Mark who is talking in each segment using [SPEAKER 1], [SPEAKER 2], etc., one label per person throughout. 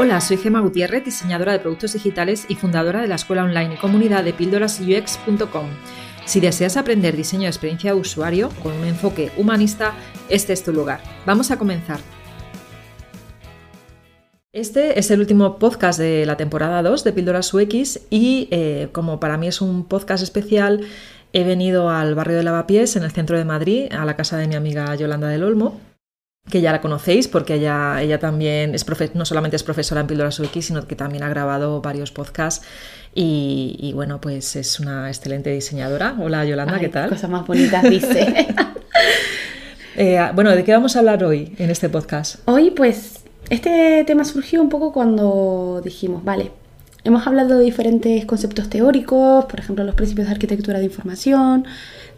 [SPEAKER 1] Hola, soy Gema Gutiérrez, diseñadora de productos digitales y fundadora de la escuela online y comunidad de píldorasux.com. Si deseas aprender diseño de experiencia de usuario con un enfoque humanista, este es tu lugar. Vamos a comenzar. Este es el último podcast de la temporada 2 de Píldoras UX y eh, como para mí es un podcast especial, he venido al barrio de Lavapiés, en el centro de Madrid, a la casa de mi amiga Yolanda del Olmo, que ya la conocéis porque ella, ella también es no solamente es profesora en Píldoras UX, sino que también ha grabado varios podcasts y, bueno, pues es una excelente diseñadora. Hola Yolanda, ¿qué tal?
[SPEAKER 2] Cosas más bonitas dice.
[SPEAKER 1] Eh, bueno, ¿de qué vamos a hablar hoy en este podcast?
[SPEAKER 2] Hoy pues este tema surgió un poco cuando dijimos, vale, hemos hablado de diferentes conceptos teóricos, por ejemplo los principios de arquitectura de información,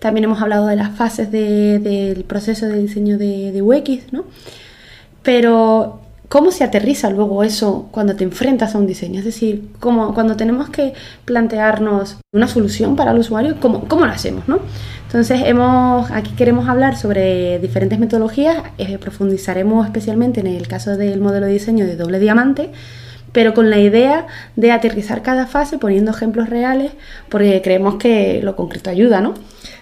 [SPEAKER 2] también hemos hablado de las fases del proceso de diseño de, UX, ¿no? Pero, ¿cómo se aterriza luego eso cuando te enfrentas a un diseño? Es decir, ¿cómo, cuando tenemos que plantearnos una solución para el usuario, ¿cómo, cómo lo hacemos, no? Entonces, hemos, aquí queremos hablar sobre diferentes metodologías, eh, profundizaremos especialmente en el caso del modelo de diseño de doble diamante, pero con la idea de aterrizar cada fase poniendo ejemplos reales, porque creemos que lo concreto ayuda, ¿no?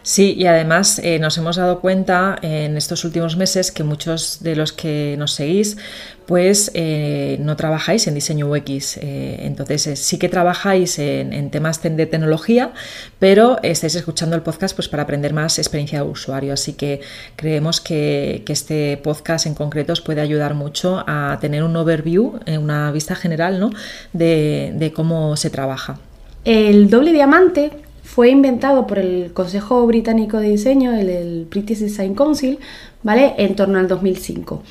[SPEAKER 1] Sí, y además eh, nos hemos dado cuenta en estos últimos meses que muchos de los que nos seguís pues eh, no trabajáis en diseño UX. Eh, entonces sí que trabajáis en, temas de tecnología, pero estáis escuchando el podcast pues, para aprender más experiencia de usuario. Así que creemos que, este podcast en concreto os puede ayudar mucho a tener un overview, una vista general ¿no? de, de cómo se trabaja.
[SPEAKER 2] El doble diamante fue inventado por el Consejo Británico de Diseño, el, British Design Council, ¿vale? En torno al 2005.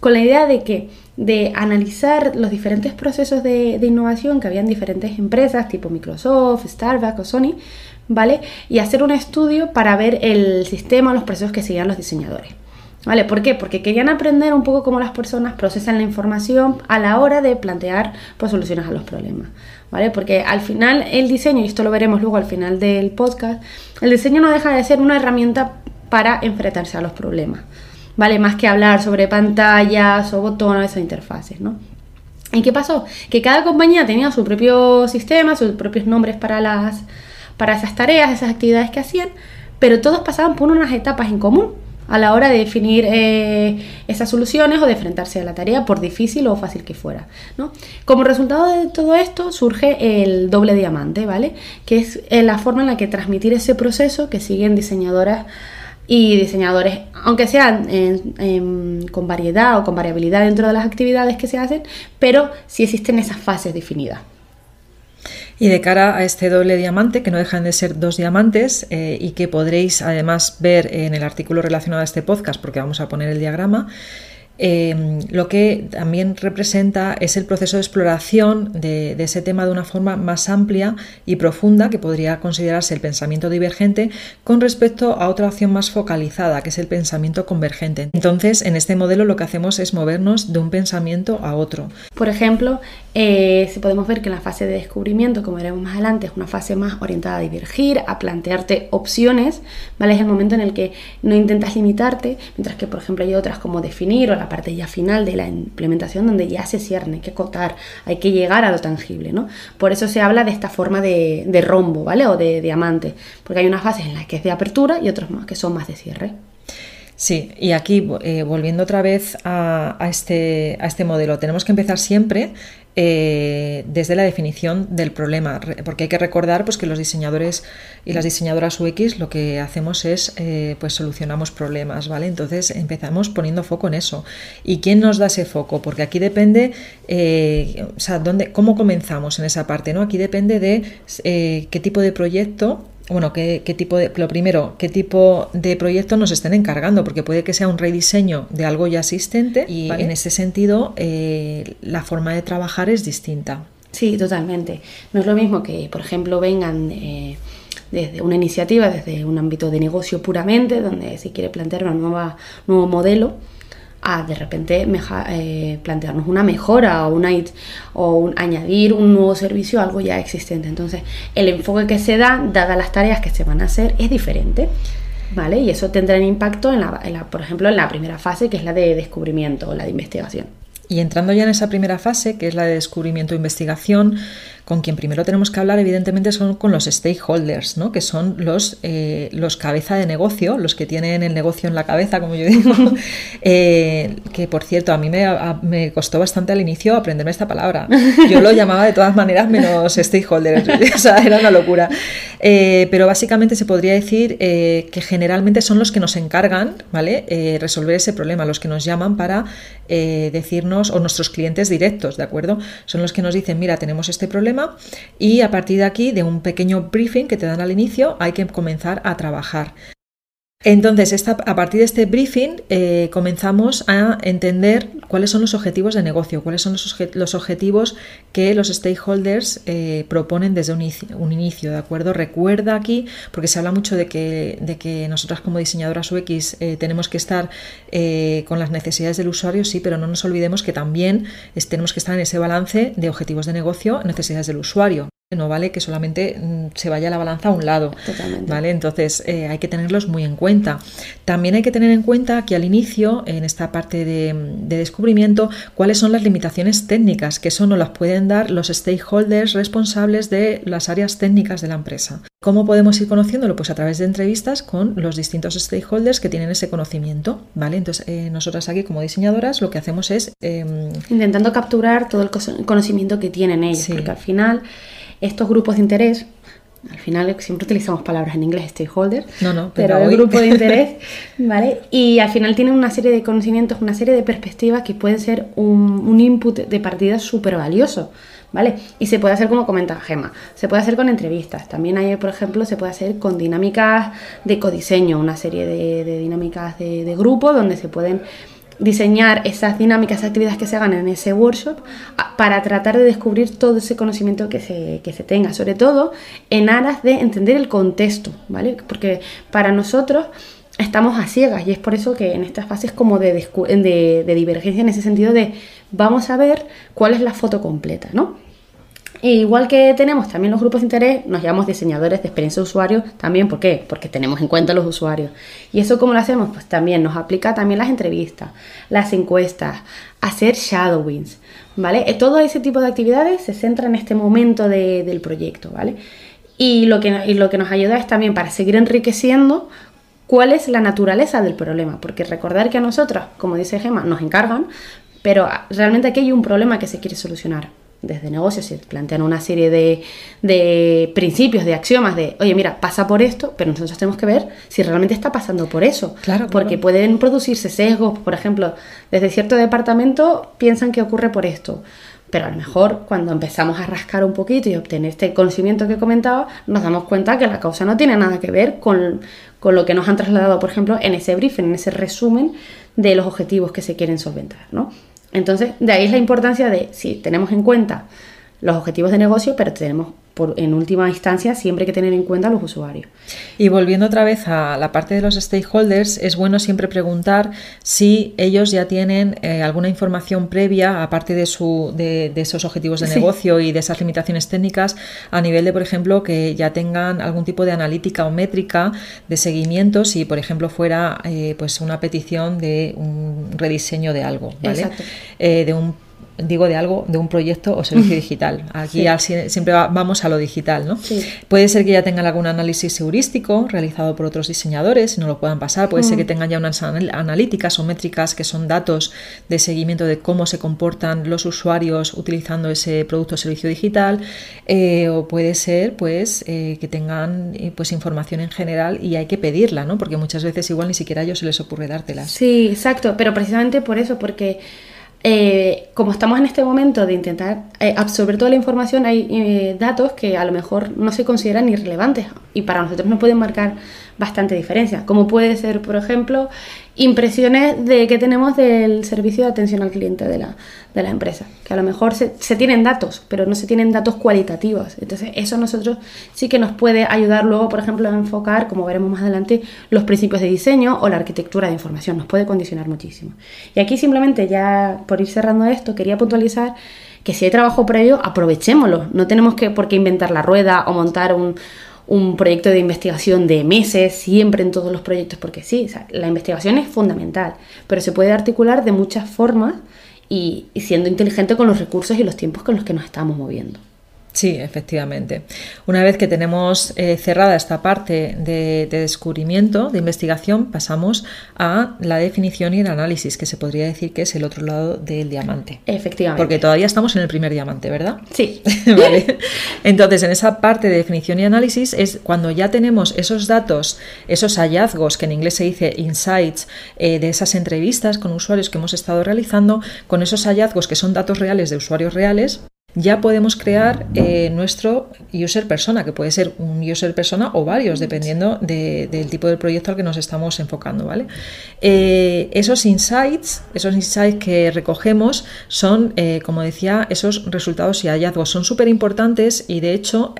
[SPEAKER 2] Con la idea de que de analizar los diferentes procesos de, innovación que habían diferentes empresas tipo Microsoft, Starbucks o Sony, ¿vale? Y hacer un estudio para ver el sistema, los procesos que seguían los diseñadores. ¿Vale? ¿Por qué? Porque querían aprender un poco cómo las personas procesan la información a la hora de plantear pues, soluciones a los problemas. ¿Vale? Porque al final el diseño, y esto lo veremos luego al final del podcast, el diseño no deja de ser una herramienta para enfrentarse a los problemas. ¿Vale? Más que hablar sobre pantallas o botones o interfaces, ¿no? ¿Y qué pasó? Que cada compañía tenía su propio sistema, sus propios nombres para, las, para esas tareas, esas actividades que hacían, pero todos pasaban por unas etapas en común a la hora de definir eh, esas soluciones o de enfrentarse a la tarea, por difícil o fácil que fuera. ¿no? Como resultado de todo esto surge el doble diamante, ¿vale? Que es eh, la forma en la que transmitir ese proceso que siguen diseñadoras y diseñadores, aunque sean con variedad o con variabilidad dentro de las actividades que se hacen, pero sí existen esas fases definidas.
[SPEAKER 1] Y de cara a este doble diamante, que no dejan de ser dos diamantes eh, y que podréis además ver en el artículo relacionado a este podcast, porque vamos a poner el diagrama, Em, lo que también representa es el proceso de exploración de, ese tema de una forma más amplia y profunda que podría considerarse el pensamiento divergente con respecto a otra opción más focalizada que es el pensamiento convergente. Entonces, en este modelo lo que hacemos es movernos de un pensamiento a otro.
[SPEAKER 2] Por ejemplo, eh, si podemos ver que la fase de descubrimiento, como veremos más adelante, es una fase más orientada a divergir, a plantearte opciones, ¿vale? Es el momento en el que no intentas limitarte, mientras que, por ejemplo, hay otras como definir o la parte ya final de la implementación donde ya se cierne, hay que acotar, hay que llegar a lo tangible, ¿no? Por eso se habla de esta forma de, rombo, ¿vale? O de diamante, porque hay unas fases en las que es de apertura y otras más que son más de cierre.
[SPEAKER 1] Sí, y aquí eh, volviendo otra vez a, este, a, este, modelo, tenemos que empezar siempre eh, desde la definición del problema, porque hay que recordar pues, que los diseñadores y las diseñadoras UX lo que hacemos es eh, pues solucionamos problemas, ¿vale? Entonces empezamos poniendo foco en eso. ¿Y quién nos da ese foco? Porque aquí depende, o sea, dónde, cómo comenzamos en esa parte, ¿no? Aquí depende de qué tipo de proyecto bueno, qué, tipo de, lo primero, qué tipo de proyecto nos estén encargando, porque puede que sea un rediseño de algo ya existente y en ese sentido eh, la forma de trabajar es distinta.
[SPEAKER 2] Sí, totalmente. No es lo mismo que, por ejemplo, vengan eh, desde una iniciativa, desde un ámbito de negocio puramente, donde se quiere plantear un nuevo modelo a de repente eh, plantearnos una mejora o, una, o añadir un nuevo servicio a algo ya existente. Entonces, el enfoque que se da, dadas las tareas que se van a hacer, es diferente. ¿Vale? Y eso tendrá un impacto, en la, por ejemplo, en la primera fase, que es la de descubrimiento o la de investigación.
[SPEAKER 1] Y entrando ya en esa primera fase, que es la de descubrimiento e investigación, con quien primero tenemos que hablar, evidentemente, son con los stakeholders, ¿no? que son los, eh, los cabeza de negocio, los que tienen el negocio en la cabeza, como yo digo. Eh, que por cierto, a mí me, costó bastante al inicio aprenderme esta palabra. Yo lo llamaba de todas maneras menos stakeholders, o sea, era una locura. Eh, pero básicamente se podría decir que generalmente son los que nos encargan, ¿vale? resolver ese problema, los que nos llaman para decirnos, o nuestros clientes directos, ¿de acuerdo? Son los que nos dicen, mira, tenemos este problema y a partir de aquí, de un pequeño briefing que te dan al inicio, hay que comenzar a trabajar. Entonces, a partir de este briefing eh, comenzamos a entender cuáles son los objetivos de negocio, cuáles son los, objetivos que los stakeholders eh, proponen desde un inicio, ¿de acuerdo? Recuerda aquí, porque se habla mucho de que, de que nosotras como diseñadoras UX eh, tenemos que estar con las necesidades del usuario, sí, pero no nos olvidemos que también tenemos que estar en ese balance de objetivos de negocio, necesidades del usuario. No vale que solamente mm, se vaya la balanza a un lado. Totalmente. ¿vale? Entonces eh, hay que tenerlos muy en cuenta. También hay que tener en cuenta que al inicio, en esta parte de, descubrimiento, cuáles son las limitaciones técnicas, que eso nos las pueden dar los stakeholders responsables de las áreas técnicas de la empresa. ¿Cómo podemos ir conociéndolo? Pues a través de entrevistas con los distintos stakeholders que tienen ese conocimiento. ¿vale? Entonces, eh, nosotras aquí como diseñadoras lo que hacemos es...
[SPEAKER 2] Em, Intentando capturar todo el conocimiento que tienen ellos, porque al final estos grupos de interés, al final siempre utilizamos palabras en inglés, stakeholder,
[SPEAKER 1] no, no, pero,
[SPEAKER 2] el grupo de interés, ¿vale? Y al final tienen una serie de conocimientos, una serie de perspectivas que pueden ser un, input de partida súper valioso. ¿Vale? Y se puede hacer como comenta Gema, se puede hacer con entrevistas, también hay, por ejemplo, se puede hacer con dinámicas de codiseño, una serie de, dinámicas de, de grupo donde se pueden diseñar esas dinámicas, esas actividades que se hagan en ese workshop para tratar de descubrir todo ese conocimiento que se, se tenga, sobre todo en aras de entender el contexto, ¿vale? Porque para nosotros estamos a ciegas y es por eso que en estas fases como de, de, de divergencia en ese sentido de vamos a ver cuál es la foto completa, ¿no? Igual que tenemos también los grupos de interés, nos llamamos diseñadores de experiencia de usuario también, ¿por qué? Porque tenemos en cuenta los usuarios. ¿Y eso cómo lo hacemos? Pues también nos aplica también las entrevistas, las encuestas, hacer shadowings, ¿vale? Eh, todo ese tipo de actividades se centra en este momento del proyecto, ¿vale? Y lo, que, y lo que nos ayuda es también para seguir enriqueciendo cuál es la naturaleza del problema, porque recordar que a nosotros, como dice Gemma, nos encargan, pero realmente aquí hay un problema que se quiere solucionar desde negocios se plantean una serie de, principios, de axiomas de, oye, mira, pasa por esto, pero nosotros tenemos que ver si realmente está pasando por eso.
[SPEAKER 1] Claro,
[SPEAKER 2] porque pueden producirse sesgos, por ejemplo, desde cierto departamento piensan que ocurre por esto. Pero a lo mejor cuando empezamos a rascar un poquito y obtener este conocimiento que comentaba, nos damos cuenta que la causa no tiene nada que ver con, con lo que nos han trasladado, por ejemplo, en ese briefing, en ese resumen de los objetivos que se quieren solventar, ¿no? Entonces, de ahí es la importancia de, si tenemos en cuenta los objetivos de negocio, pero tenemos en última instancia siempre hay que tener en cuenta a los usuarios.
[SPEAKER 1] Y volviendo otra vez a la parte de los stakeholders, es bueno siempre preguntar si ellos ya tienen eh, alguna información previa, aparte de, su, de, esos objetivos de negocio y de esas limitaciones técnicas, a nivel de, por ejemplo, que ya tengan algún tipo de analítica o métrica de seguimiento, si, por ejemplo, fuera eh, pues una petición de un rediseño de algo, ¿vale? Eh, de un digo de algo, de un proyecto o servicio digital. Aquí siempre vamos a lo digital, ¿no? Puede ser que ya tengan algún análisis heurístico realizado por otros diseñadores y no lo puedan pasar. Puede ser que tengan ya unas analíticas o métricas que son datos de seguimiento de cómo se comportan los usuarios utilizando ese producto o servicio digital. Eh, o puede ser, pues, eh, que tengan eh, pues información en general y hay que pedirla, ¿no? Porque muchas veces igual ni siquiera a ellos se les ocurre dártelas.
[SPEAKER 2] Sí, exacto. Pero precisamente por eso, porque eh, como estamos en este momento de intentar eh, absorber toda la información, hay eh, datos que a lo mejor no se consideran irrelevantes y para nosotros nos pueden marcar bastante diferencia, como puede ser, por ejemplo, impresiones de que tenemos del servicio de atención al cliente de la, de la empresa, que a lo mejor se, se, tienen datos, pero no se tienen datos cualitativos. Entonces, eso a nosotros sí que nos puede ayudar luego, por ejemplo, a enfocar, como veremos más adelante, los principios de diseño o la arquitectura de información. Nos puede condicionar muchísimo. Y aquí simplemente, ya por ir cerrando esto, quería puntualizar que si hay trabajo previo, aprovechémoslo. No tenemos que por qué inventar la rueda o montar un, un proyecto de investigación de meses, siempre en todos los proyectos, porque sí, la investigación es fundamental, pero se puede articular de muchas formas y, y siendo inteligente con los recursos y los tiempos con los que nos estamos moviendo.
[SPEAKER 1] Sí, efectivamente. Una vez que tenemos eh, cerrada esta parte de, descubrimiento, de investigación, pasamos a la definición y el análisis, que se podría decir que es el otro lado del diamante.
[SPEAKER 2] Efectivamente.
[SPEAKER 1] Porque todavía estamos en el primer diamante, ¿verdad?
[SPEAKER 2] Sí.
[SPEAKER 1] vale. Entonces, en esa parte de definición y análisis es cuando ya tenemos esos datos, esos hallazgos, que en inglés se dice insights, eh, de esas entrevistas con usuarios que hemos estado realizando, con esos hallazgos que son datos reales de usuarios reales, ya podemos crear eh, nuestro user persona, que puede ser un user persona o varios, dependiendo del tipo de proyecto al que nos estamos enfocando. ¿vale? Eh, esos insights, esos insights que recogemos son, eh, como decía, esos resultados y hallazgos. Son súper importantes y de hecho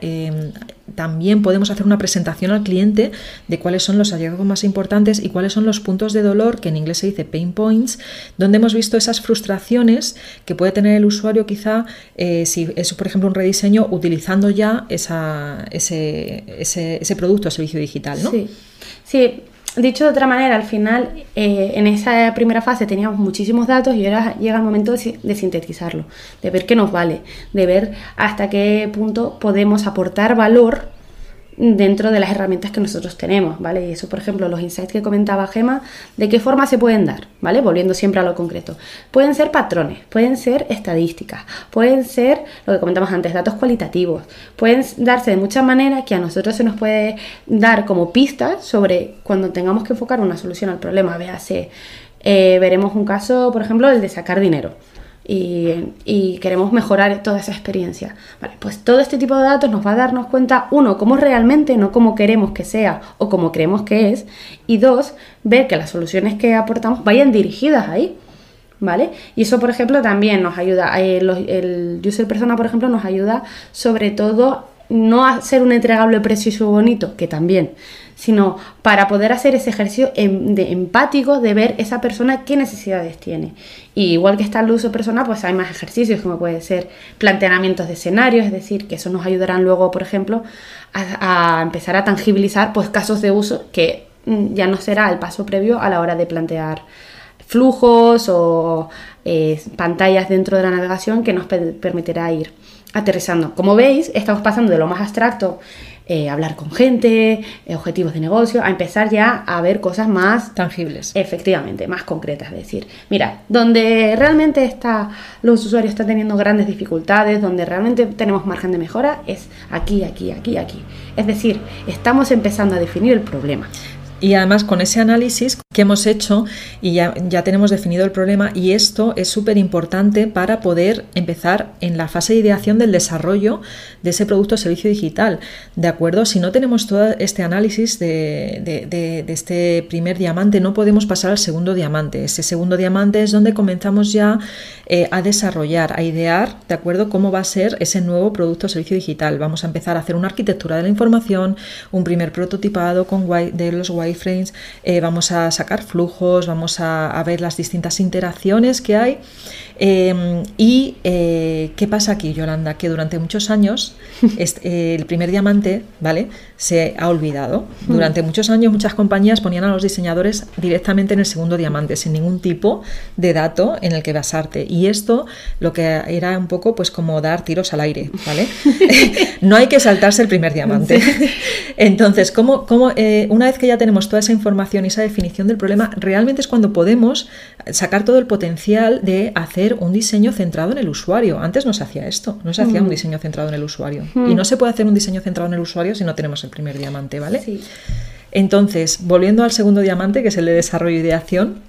[SPEAKER 1] también podemos hacer una presentación al cliente de cuáles son los hallazgos más importantes y cuáles son los puntos de dolor, que en inglés se dice pain points, donde hemos visto esas frustraciones que puede tener el usuario quizá si es, por ejemplo, un rediseño utilizando ya esa, ese, ese, producto o servicio digital, ¿no?
[SPEAKER 2] Sí. sí. Dicho de otra manera, al final, eh, en esa primera fase teníamos muchísimos datos y ahora llega el momento de, de, sintetizarlo, de ver qué nos vale, de ver hasta qué punto podemos aportar valor dentro de las herramientas que nosotros tenemos, ¿vale? Y eso, por ejemplo, los insights que comentaba Gema, ¿de qué forma se pueden dar? ¿Vale? Volviendo siempre a lo concreto. Pueden ser patrones, pueden ser estadísticas, pueden ser, lo que comentamos antes, datos cualitativos, pueden darse de muchas maneras que a nosotros se nos puede dar como pistas sobre cuando tengamos que enfocar una solución al problema. Véase, eh, veremos un caso, por ejemplo, el de sacar dinero y, queremos mejorar toda esa experiencia. Vale, pues todo este tipo de datos nos va a darnos cuenta, uno, cómo realmente, no cómo queremos que sea o cómo creemos que es, y dos, ver que las soluciones que aportamos vayan dirigidas ahí. ¿Vale? Y eso, por ejemplo, también nos ayuda, eh, el user persona, por ejemplo, nos ayuda sobre todo no a ser un entregable precioso bonito, que también, sino para poder hacer ese ejercicio em, de empático de ver esa persona qué necesidades tiene. Y igual que está el uso personal, pues hay más ejercicios como puede ser planteamientos de escenarios, es decir, que eso nos ayudarán luego, por ejemplo, a, empezar a tangibilizar pues casos de uso que mm, ya no será el paso previo a la hora de plantear flujos o eh, pantallas dentro de la navegación que nos permitirá ir aterrizando. Como veis, estamos pasando de lo más abstracto eh, hablar con gente, eh, objetivos de negocio, a empezar ya a ver cosas más
[SPEAKER 1] tangibles.
[SPEAKER 2] Efectivamente, más concretas. Es decir, mira, donde realmente está, los usuarios están teniendo grandes dificultades, donde realmente tenemos margen de mejora, es aquí, aquí, aquí, aquí. Es decir, estamos empezando a definir el problema.
[SPEAKER 1] Y además con ese análisis que hemos hecho y ya, ya tenemos definido el problema y esto es súper importante para poder empezar en la fase de ideación del desarrollo de ese producto o servicio digital. ¿De acuerdo? Si no tenemos todo este análisis de, de, este primer diamante, no podemos pasar al segundo diamante. Ese segundo diamante es donde comenzamos ya eh, a desarrollar, a idear, ¿de acuerdo? Cómo va a ser ese nuevo producto o servicio digital. Vamos a empezar a hacer una arquitectura de la información, un primer prototipado con de los wireframes, eh, vamos a sacar flujos, vamos a, ver las distintas interacciones que hay. Em, y eh, qué pasa aquí, Yolanda, que durante muchos años este, el primer diamante, ¿vale? Se ha olvidado. Hmm. Durante muchos años muchas compañías ponían a los diseñadores directamente en el segundo diamante, sin ningún tipo de dato en el que basarte. Y esto lo que era un poco pues como dar tiros al aire, ¿vale? no hay que saltarse el primer diamante. Entonces, ¿cómo, cómo eh, una vez que ya tenemos toda esa información y esa definición del problema, realmente es cuando podemos sacar todo el potencial de hacer un diseño centrado en el usuario. Antes no se hacía esto, no se hacía un mm. diseño centrado en el usuario. Mm. Y no se puede hacer un diseño centrado en el usuario si no tenemos el primer diamante, ¿vale? Entonces, volviendo al segundo diamante, que es el de desarrollo y ideación,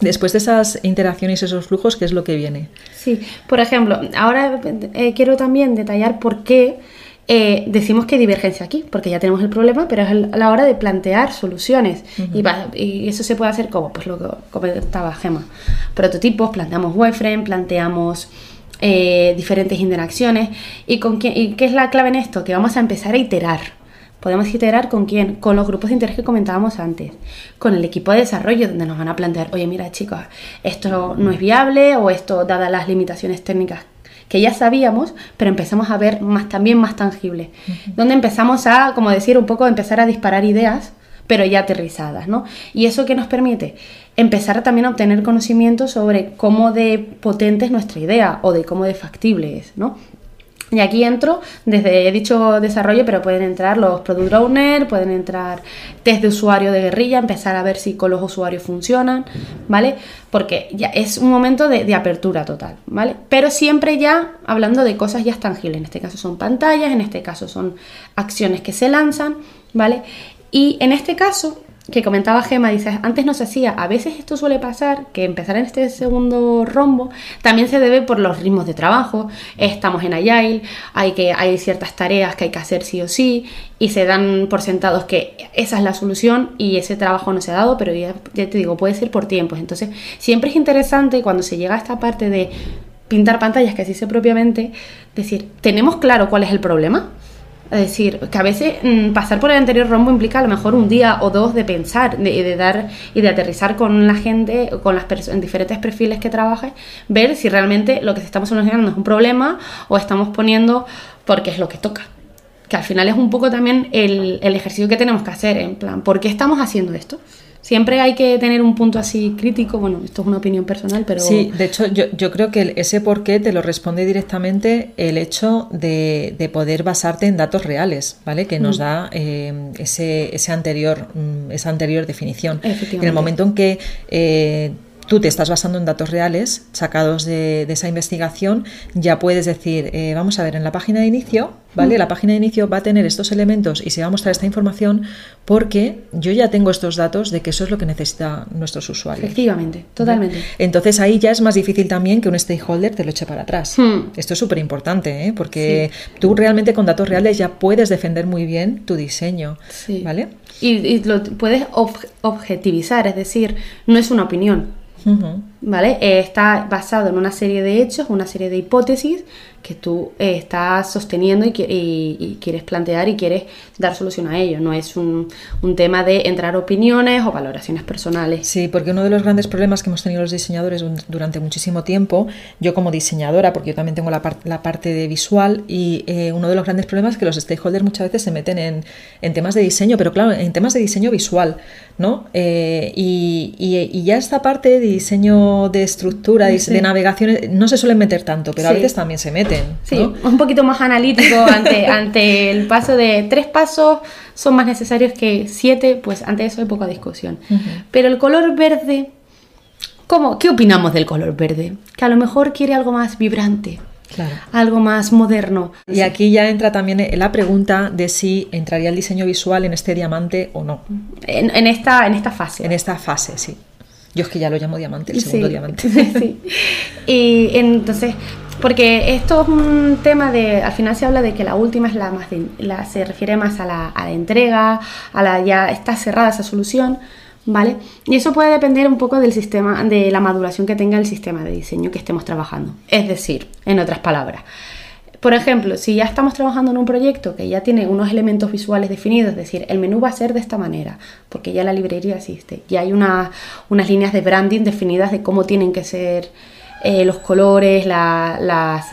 [SPEAKER 1] Después de esas interacciones y esos flujos, ¿qué es lo que viene?
[SPEAKER 2] Sí, por ejemplo, ahora eh, quiero también detallar por qué eh, decimos que hay divergencia aquí, porque ya tenemos el problema, pero es la hora de plantear soluciones. y, eso se puede hacer como, pues lo que comentaba Gema. Prototipos, planteamos wireframe, planteamos eh, diferentes interacciones. ¿Y, con qué, ¿Y qué es la clave en esto? Que vamos a empezar a iterar. Podemos iterar con quién? Con los grupos de interés que comentábamos antes, con el equipo de desarrollo, donde nos van a plantear, oye, mira chicos, esto no es viable o esto, dadas las limitaciones técnicas que ya sabíamos, pero empezamos a ver más también más tangible. Donde empezamos a, como decir, un poco empezar a disparar ideas pero ya aterrizadas, ¿no? Y eso que nos permite empezar también a obtener conocimiento sobre cómo de potente es nuestra idea o de cómo de factible es, ¿no? Y aquí entro, desde he dicho desarrollo, pero pueden entrar los product owner, pueden entrar test de usuario de guerrilla, empezar a ver si con los usuarios funcionan, ¿vale? Porque ya es un momento de, de, apertura total, ¿vale? Pero siempre ya hablando de cosas ya tangibles, en este caso son pantallas, en este caso son acciones que se lanzan, ¿vale? Y en este caso que comentaba Gema, dice, antes no se hacía, a veces esto suele pasar, que empezar en este segundo rombo también se debe por los ritmos de trabajo, estamos en Agile, hay, que, hay ciertas tareas que hay que hacer sí o sí, y se dan por sentados que esa es la solución y ese trabajo no se ha dado, pero ya, ya te digo, puede ser por tiempos, entonces siempre es interesante cuando se llega a esta parte de pintar pantallas, que así se propiamente, decir, ¿tenemos claro cuál es el problema? Es decir, que a veces mm, pasar por el anterior rombo implica a lo mejor un día o dos de pensar, de, de dar y de aterrizar con la gente, con las personas en diferentes perfiles que trabajes, ver si realmente lo que estamos solucionando es un problema o estamos poniendo porque es lo que toca. Que al final es un poco también el, el ejercicio que tenemos que hacer, en plan, ¿por qué estamos haciendo esto? Siempre hay que tener un punto así crítico, bueno, esto es una opinión personal, pero...
[SPEAKER 1] Sí, de hecho yo, yo creo que ese por qué te lo responde directamente el hecho de, de poder basarte en datos reales, ¿vale? Que nos mm. da eh, ese, ese anterior, mm, esa anterior definición. En el momento en que... Eh, tú te estás basando en datos reales sacados de, de esa investigación, ya puedes decir, eh, vamos a ver, en la página de inicio, ¿vale? Mm. La página de inicio va a tener estos elementos y se va a mostrar esta información porque yo ya tengo estos datos de que eso es lo que necesitan nuestros usuarios.
[SPEAKER 2] Efectivamente, totalmente. ¿vale?
[SPEAKER 1] Entonces ahí ya es más difícil también que un stakeholder te lo eche para atrás. Hmm. Esto es súper importante, ¿eh? porque sí. tú realmente con datos reales ya puedes defender muy bien tu diseño, sí. ¿vale?
[SPEAKER 2] Y, y lo puedes ob objetivizar, es decir, no es una opinión, Uh -huh. ¿Vale? Eh, está basado en una serie de hechos, una serie de hipótesis que tú eh, estás sosteniendo y, y, quieres plantear y quieres dar solución a ello. No es un, un, tema de entrar opiniones o valoraciones personales.
[SPEAKER 1] Sí, porque uno de los grandes problemas que hemos tenido los diseñadores durante muchísimo tiempo, yo como diseñadora, porque yo también tengo la, par la parte de visual, y eh, uno de los grandes problemas es que los stakeholders muchas veces se meten en, en temas de diseño, pero claro, en temas de diseño visual, ¿no? Y, y, ya esta parte de diseño de estructura, de, sí. de navegación, no se suelen meter tanto, pero sí. a veces también se meten.
[SPEAKER 2] Sí, ¿no? un poquito más analítico ante, ante el paso de tres pasos son más necesarios que siete, pues ante eso hay poca discusión. Uh -huh. Pero el color verde, ¿cómo? ¿qué opinamos del color verde? Que a lo mejor quiere algo más vibrante. Claro. Algo más moderno.
[SPEAKER 1] Y aquí ya entra también la pregunta de si entraría el diseño visual en este diamante o no.
[SPEAKER 2] En, en esta, en esta fase.
[SPEAKER 1] En esta fase, sí. Yo es que ya lo llamo diamante, el segundo
[SPEAKER 2] sí,
[SPEAKER 1] diamante.
[SPEAKER 2] Sí. Y entonces, porque esto es un tema de, al final se habla de que la última es la más, de, la, se refiere más a la, a la entrega, a la ya está cerrada esa solución, ¿vale? Y eso puede depender un poco del sistema, de la maduración que tenga el sistema de diseño que estemos trabajando. Es decir, en otras palabras, por ejemplo, si ya estamos trabajando en un proyecto que ya tiene unos elementos visuales definidos, es decir, el menú va a ser de esta manera, porque ya la librería existe, ya hay una, unas líneas de branding definidas de cómo tienen que ser eh, los colores, la,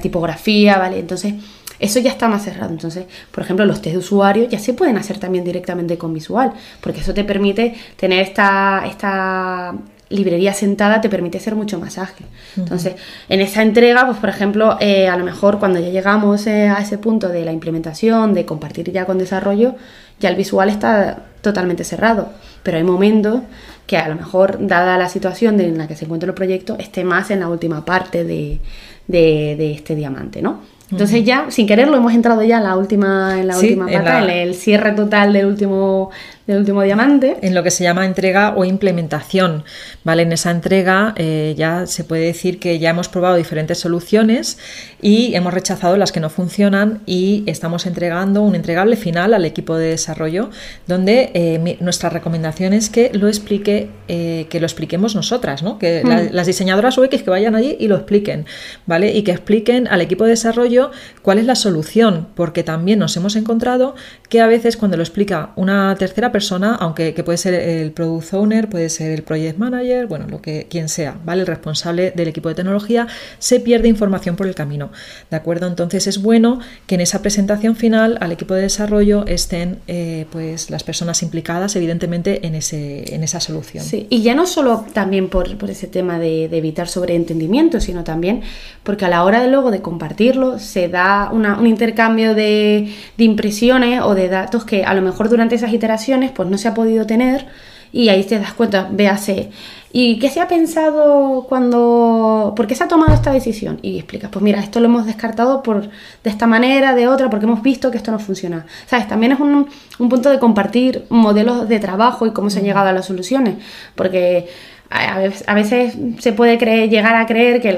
[SPEAKER 2] tipografía, ¿vale? Entonces, eso ya está más cerrado. Entonces, por ejemplo, los test de usuario ya se pueden hacer también directamente con visual, porque eso te permite tener esta, esta librería sentada te permite ser mucho más ágil. Entonces, en esa entrega, pues por ejemplo, eh, a lo mejor cuando ya llegamos eh, a ese punto de la implementación, de compartir ya con desarrollo, ya el visual está totalmente cerrado. Pero hay momentos que a lo mejor, dada la situación en la que se encuentra el proyecto, esté más en la última parte de, de, de este diamante, ¿no? Entonces ya, sin quererlo, hemos entrado ya en la última, en la sí, última pata, en, la... en el cierre total del último del último diamante.
[SPEAKER 1] En lo que se llama entrega o implementación. ¿vale? En esa entrega eh, ya se puede decir que ya hemos probado diferentes soluciones y hemos rechazado las que no funcionan y estamos entregando un entregable final al equipo de desarrollo donde eh, mi, nuestra recomendación es que lo explique, eh, que lo expliquemos nosotras, ¿no? que mm. la, las diseñadoras UX que vayan allí y lo expliquen, ¿vale? Y que expliquen al equipo de desarrollo desarrollo cuál es la solución, porque también nos hemos encontrado que a veces cuando lo explica una tercera persona, aunque que puede ser el product owner, puede ser el project manager, bueno, lo que quien sea, ¿vale? El responsable del equipo de tecnología, se pierde información por el camino. ¿De acuerdo? Entonces es bueno que en esa presentación final al equipo de desarrollo estén eh, pues las personas implicadas, evidentemente, en, ese, en esa solución.
[SPEAKER 2] Sí, y ya no solo también por, por ese tema de, evitar sobreentendimiento, sino también porque a la hora de luego de compartirlo se da un intercambio de, impresiones o de datos que a lo mejor durante esas iteraciones pues no se ha podido tener y ahí te das cuenta, véase, ¿y qué se ha pensado cuando, por qué se ha tomado esta decisión? Y explicas, pues mira, esto lo hemos descartado por, de esta manera, de otra, porque hemos visto que esto no funciona. ¿Sabes? También es un, un punto de compartir modelos de trabajo y cómo se han llegado a las soluciones, porque a veces se puede creer, llegar a creer que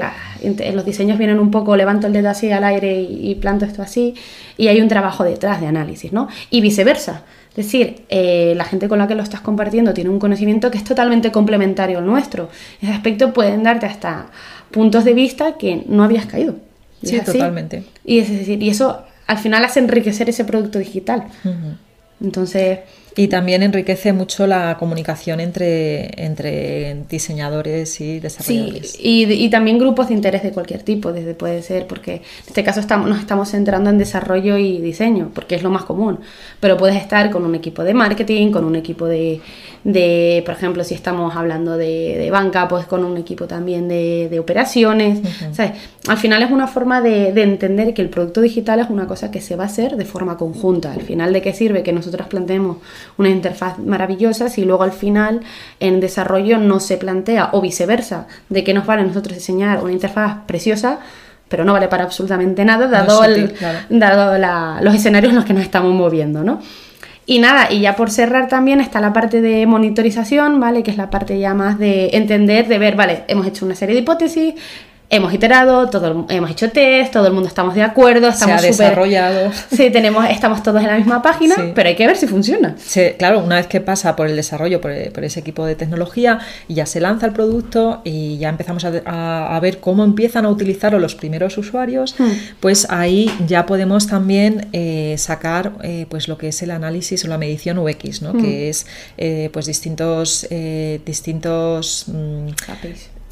[SPEAKER 2] los diseños vienen un poco, levanto el dedo así al aire y, planto esto así, y hay un trabajo detrás de análisis, ¿no? Y viceversa. Es decir, eh, la gente con la que lo estás compartiendo tiene un conocimiento que es totalmente complementario al nuestro. En ese aspecto pueden darte hasta puntos de vista que no habías caído.
[SPEAKER 1] sí, totalmente.
[SPEAKER 2] Y, es decir, y eso al final hace enriquecer ese producto digital. Entonces,
[SPEAKER 1] y también enriquece mucho la comunicación entre, entre diseñadores y desarrolladores.
[SPEAKER 2] Sí, y, también grupos de interés de cualquier tipo, desde puede ser, porque en este caso estamos, nos estamos centrando en desarrollo y diseño, porque es lo más común. Pero puedes estar con un equipo de marketing, con un equipo de, de por ejemplo, si estamos hablando de, banca, pues con un equipo también de, operaciones. Al final es una forma de, de entender que el producto digital es una cosa que se va a hacer de forma conjunta. Al final, ¿de qué sirve que nosotros planteemos una interfaz maravillosa si luego al final en desarrollo no se plantea o viceversa, de que nos vale a nosotros diseñar una interfaz preciosa pero no vale para absolutamente nada dado, dado los escenarios en los que nos estamos moviendo, ¿no? Y nada, y ya por cerrar también está la parte de monitorización, ¿vale? Que es la parte ya más de entender, de ver, vale, hemos hecho una serie de hipótesis, hemos iterado, todo, hemos hecho test, todo el mundo estamos de acuerdo, estamos
[SPEAKER 1] Se ha desarrollado.
[SPEAKER 2] Sí, tenemos, estamos todos en la misma página, pero hay que ver si funciona.
[SPEAKER 1] Sí, claro, una vez que pasa por el desarrollo, por, ese equipo de tecnología, y ya se lanza el producto y ya empezamos a, ver cómo empiezan a utilizarlo los primeros usuarios, hmm. pues ahí ya podemos también eh, sacar eh, pues lo que es el análisis o la medición UX, ¿no? Hmm. que es eh, pues distintos, distintos
[SPEAKER 2] mm,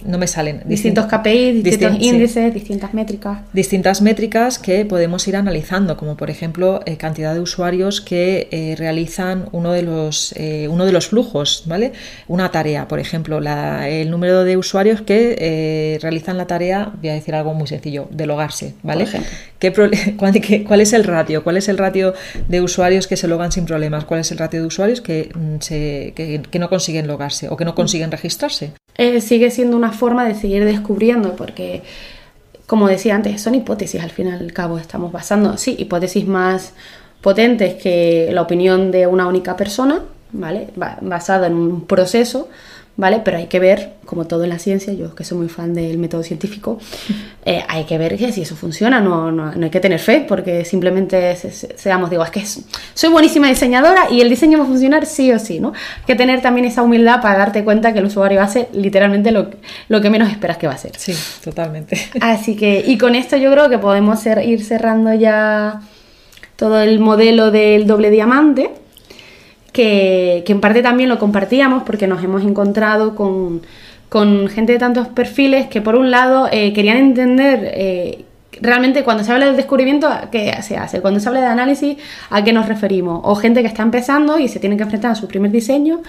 [SPEAKER 1] no me salen.
[SPEAKER 2] Distintos KPI, distintos índices, distintas métricas.
[SPEAKER 1] Distintas métricas que podemos ir analizando, como por ejemplo eh, cantidad de usuarios que eh, realizan uno de, los, eh, uno de los flujos, ¿vale? Una tarea, por ejemplo, la, el número de usuarios que realizan la tarea, voy a decir algo muy sencillo, de logarse, ¿vale? ¿Qué cuál, es el ratio? ¿Cuál es el ratio de usuarios que se logan sin problemas? ¿Cuál es el ratio de usuarios que, mm, se, que, que no consiguen logarse o que no consiguen registrarse?
[SPEAKER 2] sigue siendo una forma de seguir descubriendo, porque, como decía antes, son hipótesis al fin y al cabo. Estamos basando, sí, hipótesis más potentes que la opinión de una única persona, ¿vale? Basada en un proceso, ¿vale? Pero hay que ver, como todo en la ciencia, yo que soy muy fan del método científico, eh, hay que ver que si eso funciona, no, no, hay que tener fe, porque simplemente seamos, digo, es que soy buenísima diseñadora y el diseño va a funcionar sí o sí, ¿no? Hay que tener también esa humildad para darte cuenta que el usuario va a hacer literalmente lo, lo que menos esperas que va a hacer.
[SPEAKER 1] Sí, totalmente.
[SPEAKER 2] Así que, y con esto yo creo que podemos ir cerrando ya todo el modelo del doble diamante que, en parte también lo compartíamos porque nos hemos encontrado con, gente de tantos perfiles que por un lado eh, querían entender eh, realmente cuando se habla del descubrimiento, ¿qué se hace? Cuando se habla de análisis, ¿a qué nos referimos? O gente que está empezando y se tiene que enfrentar a su primer diseño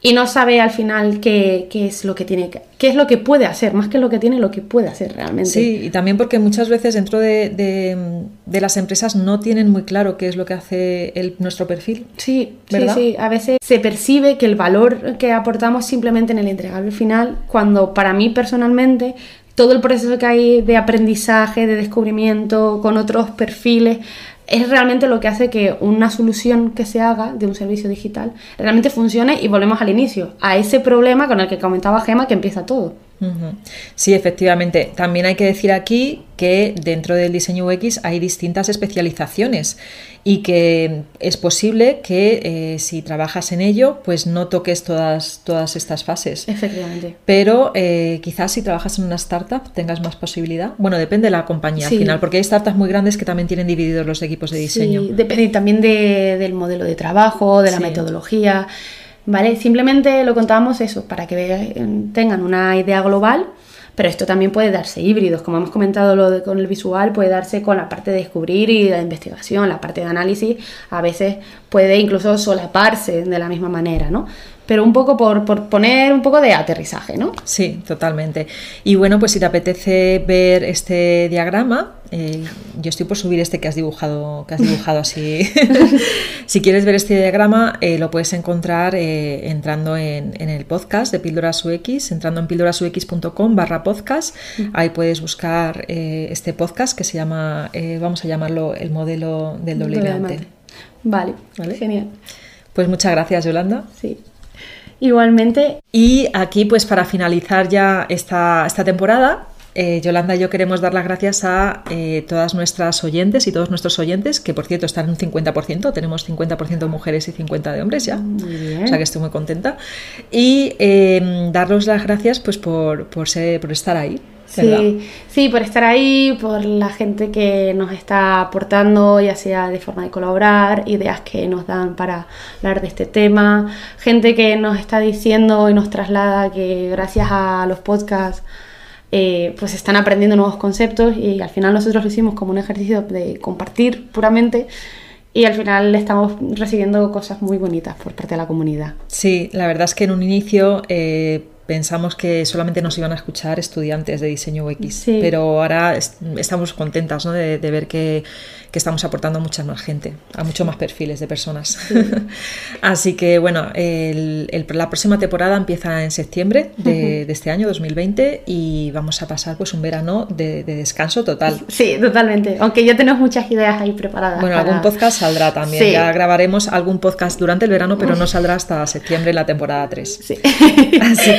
[SPEAKER 2] y no sabe al final qué, es lo que tiene qué es lo que puede hacer, más que lo que tiene, lo que puede hacer realmente.
[SPEAKER 1] Sí, y también porque muchas veces dentro de, las empresas no tienen muy claro qué es lo que hace el, nuestro perfil.
[SPEAKER 2] Sí, ¿verdad? sí, sí. A veces se percibe que el valor que aportamos simplemente en el entregable final, cuando para mí personalmente todo el proceso que hay de aprendizaje, de descubrimiento con otros perfiles, es realmente lo que hace que una solución que se haga de un servicio digital realmente funcione y volvemos al inicio, a ese problema con el que comentaba Gema que empieza todo.
[SPEAKER 1] Sí, efectivamente. También hay que decir aquí que dentro del diseño UX hay distintas especializaciones y que es posible que eh, si trabajas en ello, pues no toques todas, todas estas fases.
[SPEAKER 2] Efectivamente.
[SPEAKER 1] Pero eh, quizás si trabajas en una startup tengas más posibilidad. Bueno, depende de la compañía al final, porque hay startups muy grandes que también tienen divididos los equipos de diseño.
[SPEAKER 2] Sí, depende también del modelo de trabajo, de la metodología. ¿Vale? Simplemente lo contábamos eso, para que tengan una idea global pero esto también puede darse híbridos, como hemos comentado lo de, con el visual, puede darse con la parte de descubrir y de investigación, la parte de análisis a veces puede incluso solaparse de la misma manera, ¿no? Pero un poco por, poner un poco de aterrizaje, ¿no?
[SPEAKER 1] Sí, totalmente. Y bueno, pues si te apetece ver este diagrama, eh, yo estoy por subir este que has dibujado, que has dibujado así. si quieres ver este diagrama, eh, lo puedes encontrar eh, entrando en, el podcast de Píldoras UX, entrando en píldorasux.com barra podcast. Ahí puedes buscar este podcast que se llama, vamos a llamarlo el modelo del doble
[SPEAKER 2] Vale, vale, genial.
[SPEAKER 1] Pues muchas gracias, Yolanda.
[SPEAKER 2] Sí. Igualmente.
[SPEAKER 1] Y aquí, pues para finalizar ya esta, esta temporada, eh, Yolanda y yo queremos dar las gracias a eh, todas nuestras oyentes y todos nuestros oyentes, que por cierto están en un 50%, tenemos 50% de mujeres y 50% de hombres ya, o sea que estoy muy contenta. Y eh, darles las gracias pues por, por, ser, por estar ahí.
[SPEAKER 2] Sí, sí, por estar ahí, por la gente que nos está aportando, ya sea de forma de colaborar, ideas que nos dan para hablar de este tema, gente que nos está diciendo y nos traslada que gracias a los podcasts eh, pues están aprendiendo nuevos conceptos y al final nosotros lo hicimos como un ejercicio de compartir puramente y al final estamos recibiendo cosas muy bonitas por parte de la comunidad.
[SPEAKER 1] Sí, la verdad es que en un inicio... Eh, pensamos que solamente nos iban a escuchar estudiantes de diseño UX, pero ahora estamos contentas de, ver que, estamos aportando a mucha más gente, a muchos más perfiles de personas. Así que bueno, la próxima temporada empieza en septiembre de, este año, 2020, y vamos a pasar pues un verano de, descanso total.
[SPEAKER 2] Sí, totalmente, aunque ya tenemos muchas ideas ahí preparadas.
[SPEAKER 1] Bueno, algún podcast saldrá también, ya grabaremos algún podcast durante el verano, pero no saldrá hasta septiembre la temporada 3. Así